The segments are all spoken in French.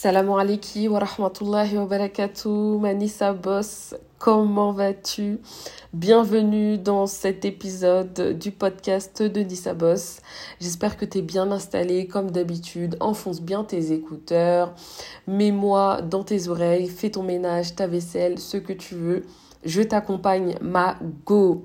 Salam alaikum wa rahmatullahi wa barakatuh, Manissa Boss, comment vas-tu? Bienvenue dans cet épisode du podcast de Nissa Boss. J'espère que tu es bien installé comme d'habitude, enfonce bien tes écouteurs, mets-moi dans tes oreilles, fais ton ménage, ta vaisselle, ce que tu veux. Je t'accompagne, ma go.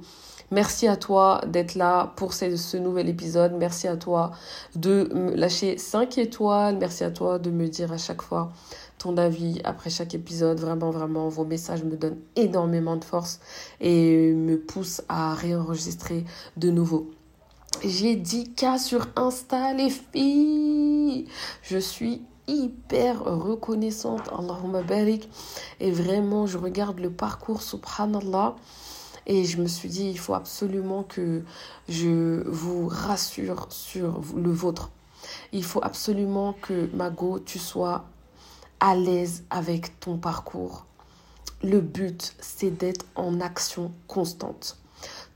Merci à toi d'être là pour ce, nouvel épisode. Merci à toi de me lâcher 5 étoiles. Merci à toi de me dire à chaque fois ton avis après chaque épisode. Vraiment, vraiment, vos messages me donnent énormément de force et me poussent à réenregistrer de nouveau. J'ai 10K sur Insta, les filles. Je suis hyper reconnaissante. Allahumma barik. Et vraiment, je regarde le parcours, subhanallah. Et je me suis dit, il faut absolument que je vous rassure sur le vôtre. Il faut absolument que, Mago, tu sois à l'aise avec ton parcours. Le but, c'est d'être en action constante.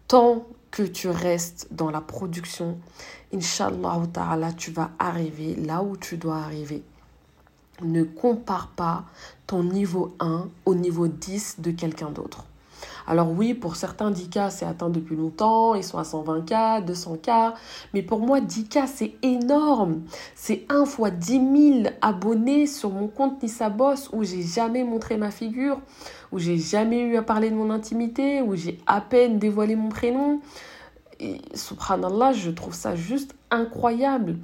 Tant que tu restes dans la production, Inch'Allah ta'ala, tu vas arriver là où tu dois arriver. Ne compare pas ton niveau 1 au niveau 10 de quelqu'un d'autre. Alors oui, pour certains, 10K, c'est atteint depuis longtemps, ils sont à 120K, 200K, mais pour moi, 10K, c'est énorme. C'est 1 fois 10 000 abonnés sur mon compte Nissa Boss où j'ai jamais montré ma figure, où j'ai jamais eu à parler de mon intimité, où j'ai à peine dévoilé mon prénom. Et subhanallah, je trouve ça juste incroyable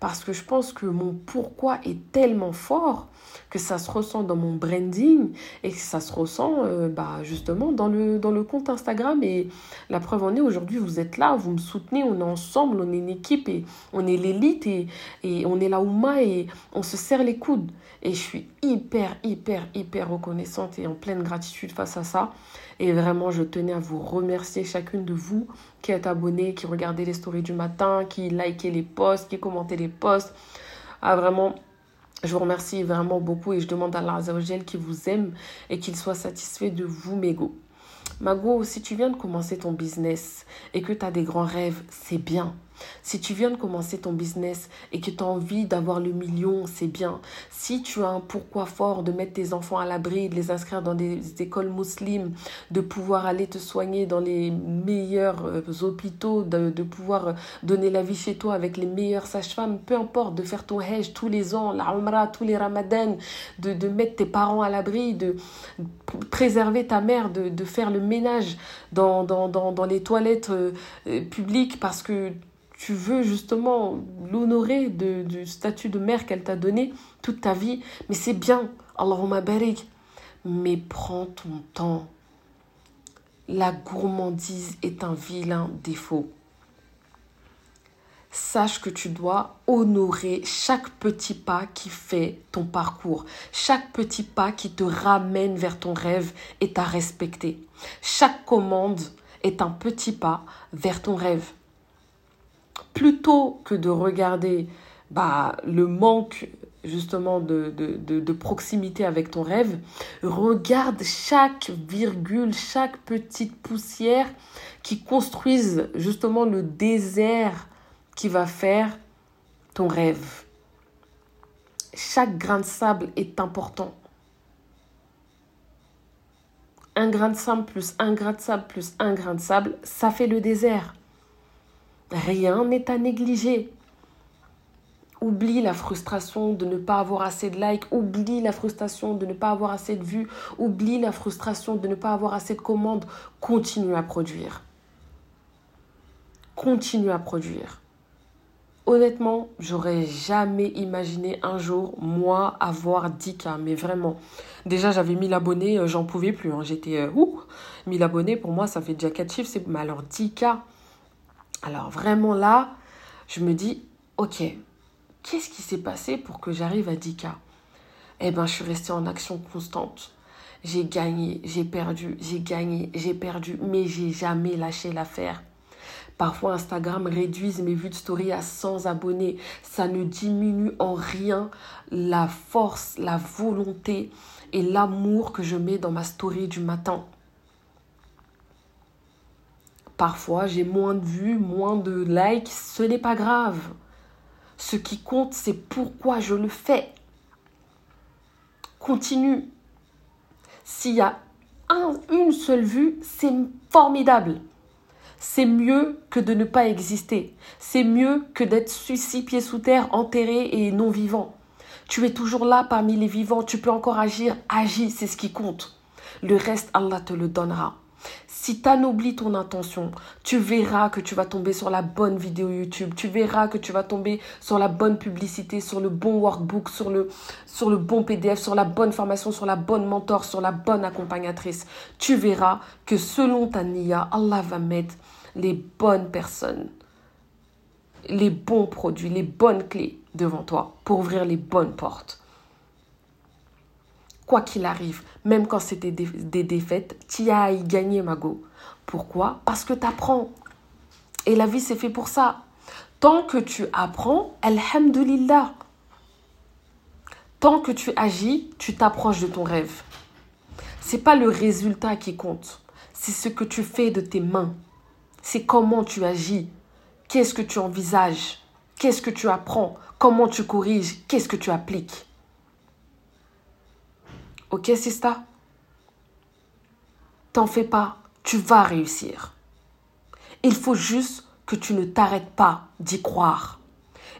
parce que je pense que mon pourquoi est tellement fort que ça se ressent dans mon branding et que ça se ressent euh, bah, justement dans le, dans le compte Instagram. Et la preuve en est, aujourd'hui, vous êtes là, vous me soutenez, on est ensemble, on est une équipe et on est l'élite et, et on est la Ouma et on se serre les coudes. Et je suis hyper, hyper, hyper reconnaissante et en pleine gratitude face à ça. Et vraiment, je tenais à vous remercier chacune de vous qui êtes abonnée, qui regardez les stories du matin, qui likez les posts, qui commentez les posts. Ah, vraiment, je vous remercie vraiment beaucoup et je demande à Allah qui vous aime et qu'il soit satisfait de vous, Mégo. Mago, si tu viens de commencer ton business et que tu as des grands rêves, c'est bien. Si tu viens de commencer ton business et que tu as envie d'avoir le million, c'est bien. Si tu as un pourquoi fort de mettre tes enfants à l'abri, de les inscrire dans des écoles musulmanes, de pouvoir aller te soigner dans les meilleurs euh, hôpitaux, de, pouvoir donner la vie chez toi avec les meilleures sages-femmes, peu importe, de faire ton hajj tous les ans, la umrah, tous les ramadans, de, de mettre tes parents à l'abri, de préserver ta mère, de, de faire le ménage dans, dans, dans, dans les toilettes euh, publiques parce que tu veux justement l'honorer du statut de mère qu'elle t'a donné toute ta vie, mais c'est bien, Allahumma barik. Mais prends ton temps. La gourmandise est un vilain défaut. Sache que tu dois honorer chaque petit pas qui fait ton parcours. Chaque petit pas qui te ramène vers ton rêve est à respecter. Chaque commande est un petit pas vers ton rêve plutôt que de regarder bah, le manque justement de, de, proximité avec ton rêve, regarde chaque virgule, chaque petite poussière qui construise justement le désert qui va faire ton rêve. Chaque grain de sable est important. Un grain de sable plus un grain de sable plus un grain de sable, ça fait le désert. Rien n'est à négliger. Oublie la frustration de ne pas avoir assez de likes, oublie la frustration de ne pas avoir assez de vues, oublie la frustration de ne pas avoir assez de commandes. Continue à produire. Continue à produire. Honnêtement, j'aurais jamais imaginé un jour, moi, avoir 10K. Mais vraiment, déjà, j'avais 1000 abonnés, euh, j'en pouvais plus. Hein. J'étais, euh, ouh, 1000 abonnés, pour moi, ça fait déjà 4 chiffres. Mais alors, 10K, alors vraiment là, je me dis, ok, qu'est-ce qui s'est passé pour que j'arrive à 10K Eh bien, je suis restée en action constante. J'ai gagné, j'ai perdu, j'ai gagné, j'ai perdu, mais j'ai jamais lâché l'affaire. Parfois, Instagram réduise mes vues de story à 100 abonnés. Ça ne diminue en rien la force, la volonté et l'amour que je mets dans ma story du matin. Parfois, j'ai moins de vues, moins de likes, ce n'est pas grave. Ce qui compte, c'est pourquoi je le fais. continue. S'il y a une seule vue, c'est formidable. C'est mieux que de ne pas exister. C'est mieux que d'être six pieds sous terre, enterré et non vivant. Tu es toujours là parmi les vivants, tu peux encore agir, agis, c'est ce qui compte. Le reste, Allah te le donnera. Si tu anoblis ton intention, tu verras que tu vas tomber sur la bonne vidéo YouTube, tu verras que tu vas tomber sur la bonne publicité, sur le bon workbook, sur le, sur le bon PDF, sur la bonne formation, sur la bonne mentor, sur la bonne accompagnatrice. Tu verras que selon ta niya, Allah va mettre les bonnes personnes, les bons produits, les bonnes clés devant toi pour ouvrir les bonnes portes quoi qu'il arrive, même quand c'était des, défaites, tu as y gagné, Mago. Pourquoi? Parce que tu apprends. Et la vie, c'est fait pour ça. Tant que tu apprends, Alhamdulillah. Tant que tu agis, tu t'approches de ton rêve. C'est pas le résultat qui compte, c'est ce que tu fais de tes mains. C'est comment tu agis. Qu'est-ce que tu envisages? Qu'est-ce que tu apprends? Comment tu corriges? Qu'est-ce que tu appliques? Ok, Sista T'en fais pas, tu vas réussir. Il faut juste que tu ne t'arrêtes pas d'y croire.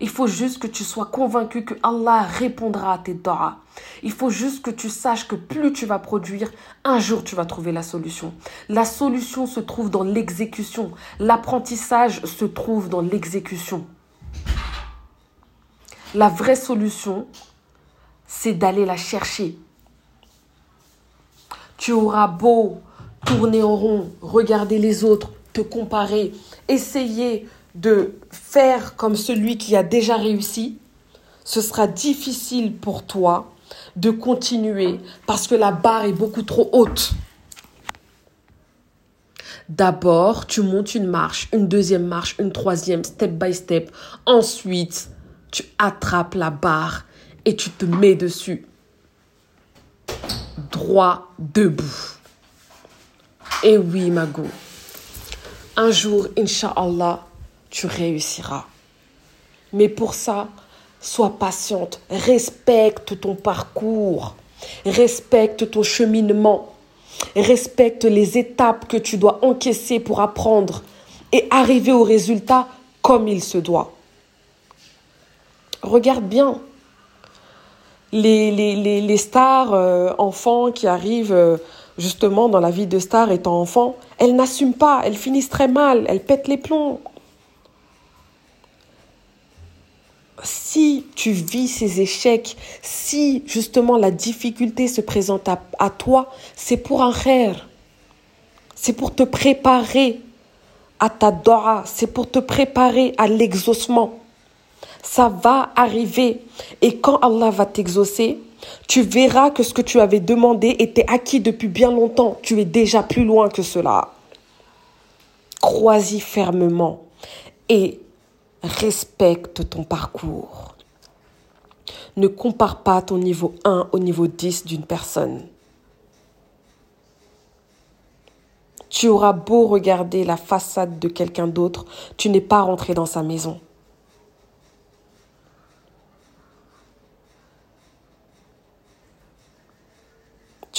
Il faut juste que tu sois convaincu que Allah répondra à tes doigts. Il faut juste que tu saches que plus tu vas produire, un jour tu vas trouver la solution. La solution se trouve dans l'exécution. L'apprentissage se trouve dans l'exécution. La vraie solution, c'est d'aller la chercher tu auras beau tourner en rond, regarder les autres, te comparer, essayer de faire comme celui qui a déjà réussi, ce sera difficile pour toi de continuer parce que la barre est beaucoup trop haute. D'abord, tu montes une marche, une deuxième marche, une troisième, step by step. Ensuite, tu attrapes la barre et tu te mets dessus droit debout. Et oui, Mago, un jour, Inch'Allah, tu réussiras. Mais pour ça, sois patiente, respecte ton parcours, respecte ton cheminement, respecte les étapes que tu dois encaisser pour apprendre et arriver au résultat comme il se doit. Regarde bien, les, stars euh, enfants qui arrivent euh, justement dans la vie de star étant enfant, elles n'assument pas, elles finissent très mal, elles pètent les plombs. Si tu vis ces échecs, si justement la difficulté se présente à, à toi, c'est pour un rêve. C'est pour te préparer à ta dora, c'est pour te préparer à l'exaucement ça va arriver. Et quand Allah va t'exaucer, tu verras que ce que tu avais demandé était acquis depuis bien longtemps. Tu es déjà plus loin que cela. Crois-y fermement et respecte ton parcours. Ne compare pas ton niveau 1 au niveau 10 d'une personne. Tu auras beau regarder la façade de quelqu'un d'autre, tu n'es pas rentré dans sa maison.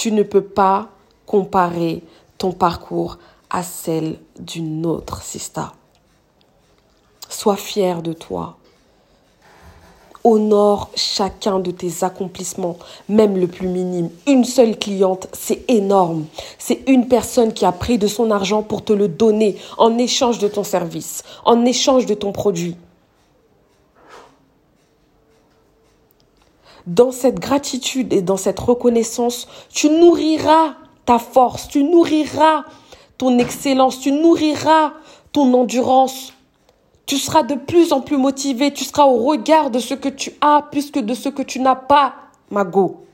Tu ne peux pas comparer ton parcours à celle d'une autre sista. Sois fier de toi. Honore chacun de tes accomplissements, même le plus minime. Une seule cliente, c'est énorme. C'est une personne qui a pris de son argent pour te le donner en échange de ton service, en échange de ton produit. Dans cette gratitude et dans cette reconnaissance, tu nourriras ta force, tu nourriras ton excellence, tu nourriras ton endurance. Tu seras de plus en plus motivé, tu seras au regard de ce que tu as plus que de ce que tu n'as pas, Mago.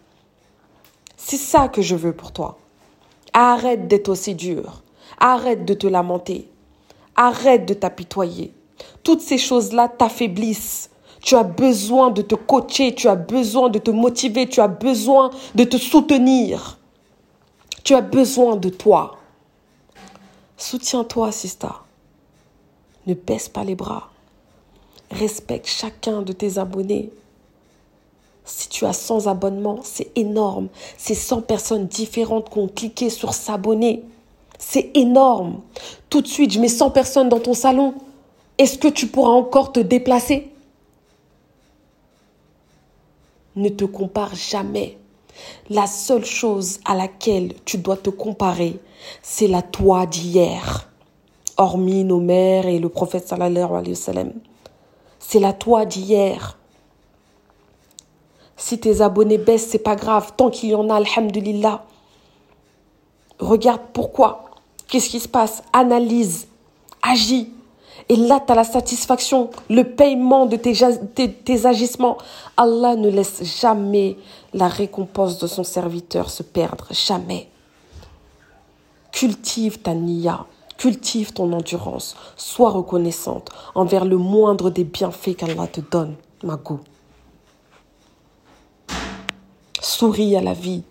C'est ça que je veux pour toi. Arrête d'être aussi dur. Arrête de te lamenter. Arrête de t'apitoyer. Toutes ces choses-là t'affaiblissent. Tu as besoin de te coacher, tu as besoin de te motiver, tu as besoin de te soutenir. Tu as besoin de toi. Soutiens-toi, Sista. Ne baisse pas les bras. Respecte chacun de tes abonnés. Si tu as 100 abonnements, c'est énorme. C'est 100 personnes différentes qui ont cliqué sur s'abonner. C'est énorme. Tout de suite, je mets 100 personnes dans ton salon. Est-ce que tu pourras encore te déplacer? Ne te compare jamais. La seule chose à laquelle tu dois te comparer, c'est la toi d'hier. Hormis nos mères et le prophète sallallahu alayhi wa sallam. C'est la toi d'hier. Si tes abonnés baissent, c'est pas grave. Tant qu'il y en a, alhamdulillah. Regarde pourquoi. Qu'est-ce qui se passe? Analyse. Agis. Et là, tu as la satisfaction, le paiement de tes, agissements. Allah ne laisse jamais la récompense de son serviteur se perdre. Jamais. Cultive ta niya. Cultive ton endurance. Sois reconnaissante envers le moindre des bienfaits qu'Allah te donne. Mago. Souris à la vie.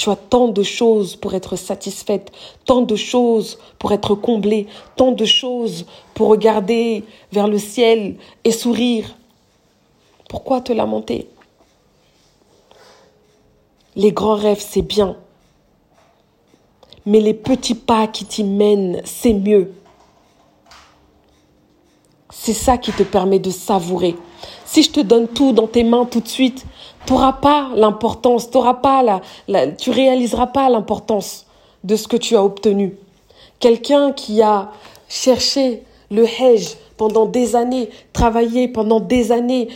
Tu as tant de choses pour être satisfaite, tant de choses pour être comblée, tant de choses pour regarder vers le ciel et sourire. Pourquoi te lamenter? Les grands rêves, c'est bien. Mais les petits pas qui t'y mènent, c'est mieux. C'est ça qui te permet de savourer. Si je te donne tout dans tes mains tout de suite, tu n'auras pas l'importance, t'auras pas la, la, tu réaliseras pas l'importance de ce que tu as obtenu. Quelqu'un qui a cherché le hedge pendant des années, travaillé pendant des années,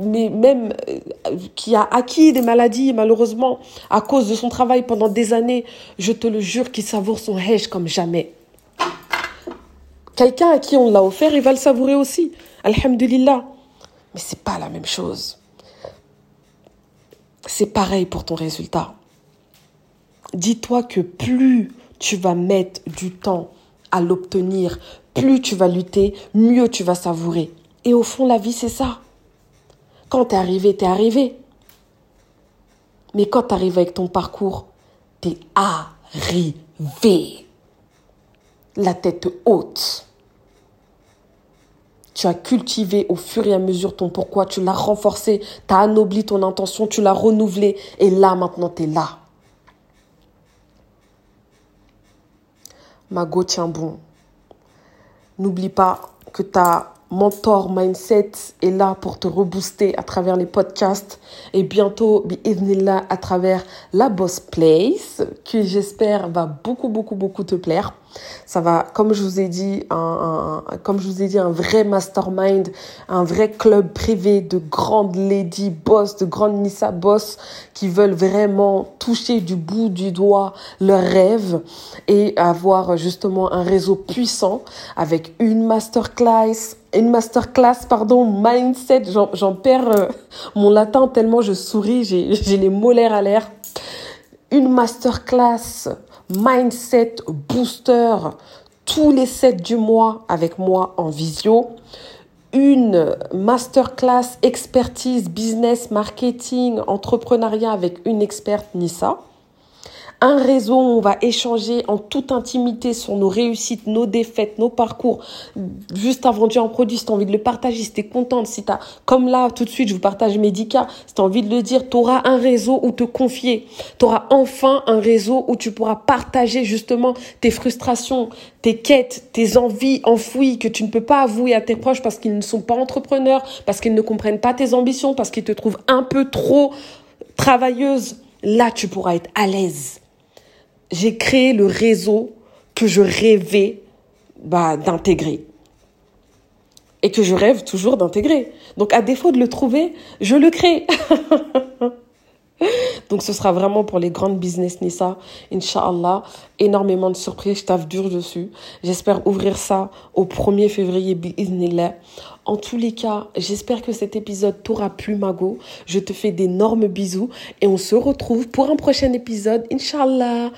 mais même euh, qui a acquis des maladies malheureusement à cause de son travail pendant des années, je te le jure qu'il savoure son hedge comme jamais. Quelqu'un à qui on l'a offert, il va le savourer aussi. Alhamdulillah. Mais c'est pas la même chose. C'est pareil pour ton résultat. Dis-toi que plus tu vas mettre du temps à l'obtenir, plus tu vas lutter, mieux tu vas savourer. Et au fond, la vie, c'est ça. Quand t'es arrivé, t'es arrivé. Mais quand t'arrives avec ton parcours, t'es arrivé. La tête haute. Tu as cultivé au fur et à mesure ton pourquoi, tu l'as renforcé, tu as anobli ton intention, tu l'as renouvelé et là maintenant tu es là. Mago, tiens bon. N'oublie pas que ta mentor mindset est là pour te rebooster à travers les podcasts et bientôt, là à travers la Boss Place, qui j'espère va beaucoup, beaucoup, beaucoup te plaire. Ça va, comme je vous ai dit, un, comme je vous ai dit, un vrai mastermind, un vrai club privé de grandes lady boss, de grandes Nissa boss qui veulent vraiment toucher du bout du doigt leurs rêves et avoir justement un réseau puissant avec une masterclass, une masterclass, pardon, mindset. J'en perds euh, mon latin tellement je souris, j'ai les molaires à l'air. Une masterclass mindset booster tous les 7 du mois avec moi en visio. Une masterclass expertise business marketing entrepreneuriat avec une experte Nissa un réseau où on va échanger en toute intimité sur nos réussites, nos défaites, nos parcours. Juste avant de un produit, si tu as envie de le partager, si tu es contente, si tu comme là, tout de suite, je vous partage mes 10 cas, si tu as envie de le dire, tu auras un réseau où te confier. Tu auras enfin un réseau où tu pourras partager justement tes frustrations, tes quêtes, tes envies enfouies que tu ne peux pas avouer à tes proches parce qu'ils ne sont pas entrepreneurs, parce qu'ils ne comprennent pas tes ambitions, parce qu'ils te trouvent un peu trop travailleuse. Là, tu pourras être à l'aise j'ai créé le réseau que je rêvais bah, d'intégrer. Et que je rêve toujours d'intégrer. Donc à défaut de le trouver, je le crée. Donc ce sera vraiment pour les grandes business Nissa, Inch'Allah. Énormément de surprises, je taffe dur dessus. J'espère ouvrir ça au 1er février, bi'idnillah. En tous les cas, j'espère que cet épisode t'aura plu, Mago. Je te fais d'énormes bisous et on se retrouve pour un prochain épisode, Inch'Allah.